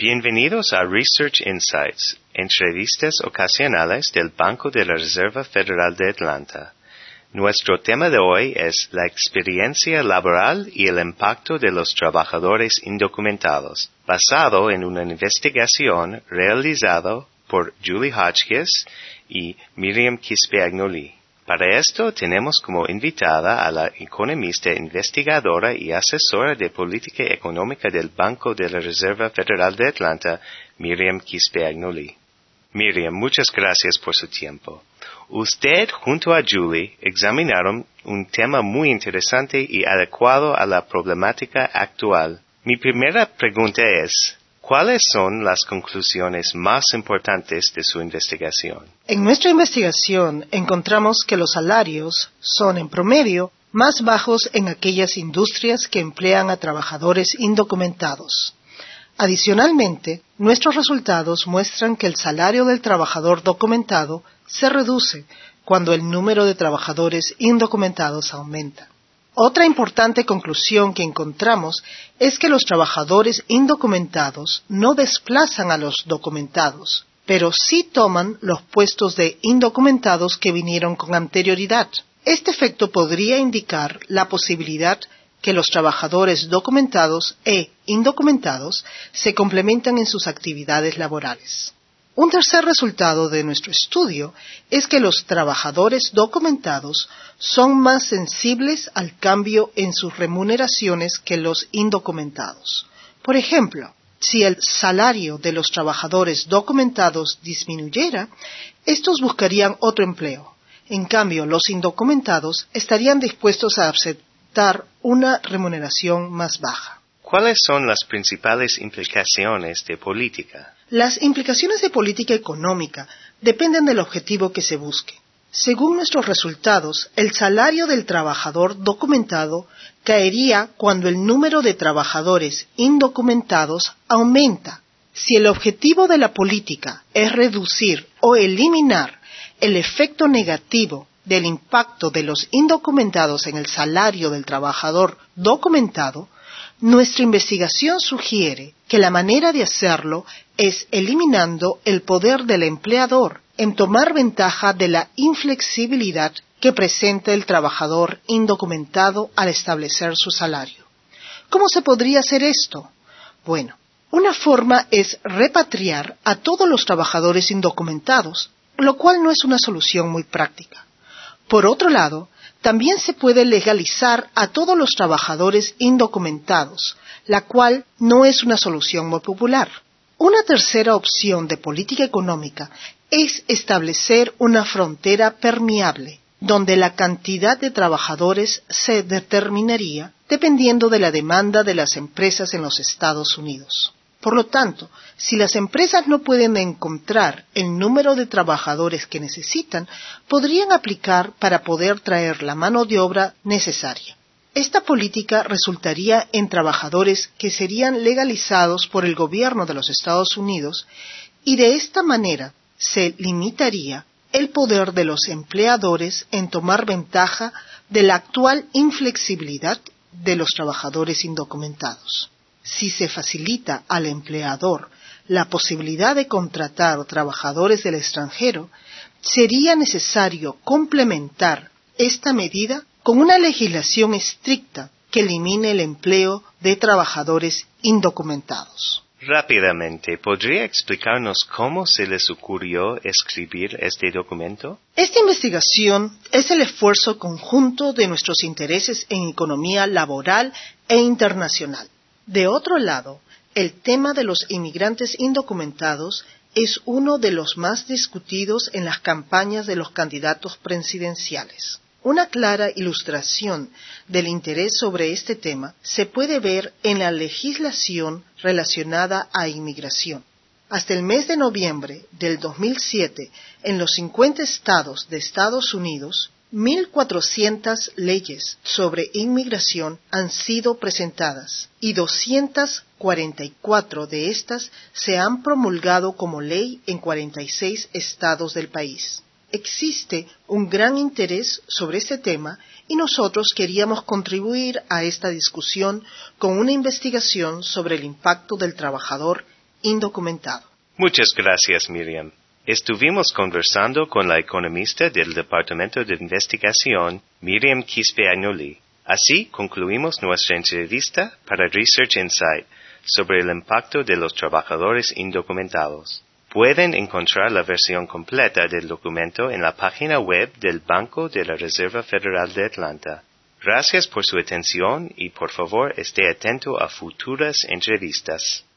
Bienvenidos a Research Insights, entrevistas ocasionales del Banco de la Reserva Federal de Atlanta. Nuestro tema de hoy es la experiencia laboral y el impacto de los trabajadores indocumentados, basado en una investigación realizada por Julie Hotchkiss y Miriam Quispe-Agnoli. Para esto tenemos como invitada a la economista investigadora y asesora de política económica del Banco de la Reserva Federal de Atlanta, Miriam Quispe-Agnoli. Miriam, muchas gracias por su tiempo. Usted junto a Julie examinaron un tema muy interesante y adecuado a la problemática actual. Mi primera pregunta es, ¿Cuáles son las conclusiones más importantes de su investigación? En nuestra investigación encontramos que los salarios son, en promedio, más bajos en aquellas industrias que emplean a trabajadores indocumentados. Adicionalmente, nuestros resultados muestran que el salario del trabajador documentado se reduce cuando el número de trabajadores indocumentados aumenta. Otra importante conclusión que encontramos es que los trabajadores indocumentados no desplazan a los documentados, pero sí toman los puestos de indocumentados que vinieron con anterioridad. Este efecto podría indicar la posibilidad que los trabajadores documentados e indocumentados se complementan en sus actividades laborales. Un tercer resultado de nuestro estudio es que los trabajadores documentados son más sensibles al cambio en sus remuneraciones que los indocumentados. Por ejemplo, si el salario de los trabajadores documentados disminuyera, estos buscarían otro empleo. En cambio, los indocumentados estarían dispuestos a aceptar una remuneración más baja. ¿Cuáles son las principales implicaciones de política? Las implicaciones de política económica dependen del objetivo que se busque. Según nuestros resultados, el salario del trabajador documentado caería cuando el número de trabajadores indocumentados aumenta. Si el objetivo de la política es reducir o eliminar el efecto negativo del impacto de los indocumentados en el salario del trabajador documentado, nuestra investigación sugiere que la manera de hacerlo es eliminando el poder del empleador en tomar ventaja de la inflexibilidad que presenta el trabajador indocumentado al establecer su salario. ¿Cómo se podría hacer esto? Bueno, una forma es repatriar a todos los trabajadores indocumentados, lo cual no es una solución muy práctica. Por otro lado, también se puede legalizar a todos los trabajadores indocumentados, la cual no es una solución muy popular. Una tercera opción de política económica es establecer una frontera permeable, donde la cantidad de trabajadores se determinaría dependiendo de la demanda de las empresas en los Estados Unidos. Por lo tanto, si las empresas no pueden encontrar el número de trabajadores que necesitan, podrían aplicar para poder traer la mano de obra necesaria. Esta política resultaría en trabajadores que serían legalizados por el gobierno de los Estados Unidos y de esta manera se limitaría el poder de los empleadores en tomar ventaja de la actual inflexibilidad de los trabajadores indocumentados si se facilita al empleador la posibilidad de contratar trabajadores del extranjero, sería necesario complementar esta medida con una legislación estricta que elimine el empleo de trabajadores indocumentados. Rápidamente, ¿podría explicarnos cómo se les ocurrió escribir este documento? Esta investigación es el esfuerzo conjunto de nuestros intereses en economía laboral e internacional. De otro lado, el tema de los inmigrantes indocumentados es uno de los más discutidos en las campañas de los candidatos presidenciales. Una clara ilustración del interés sobre este tema se puede ver en la legislación relacionada a inmigración. Hasta el mes de noviembre del 2007, en los 50 estados de Estados Unidos, 1.400 leyes sobre inmigración han sido presentadas y 244 de estas se han promulgado como ley en 46 estados del país. Existe un gran interés sobre este tema y nosotros queríamos contribuir a esta discusión con una investigación sobre el impacto del trabajador indocumentado. Muchas gracias, Miriam. Estuvimos conversando con la economista del Departamento de Investigación, Miriam Quispe Agnoli. Así concluimos nuestra entrevista para Research Insight sobre el impacto de los trabajadores indocumentados. Pueden encontrar la versión completa del documento en la página web del Banco de la Reserva Federal de Atlanta. Gracias por su atención y por favor esté atento a futuras entrevistas.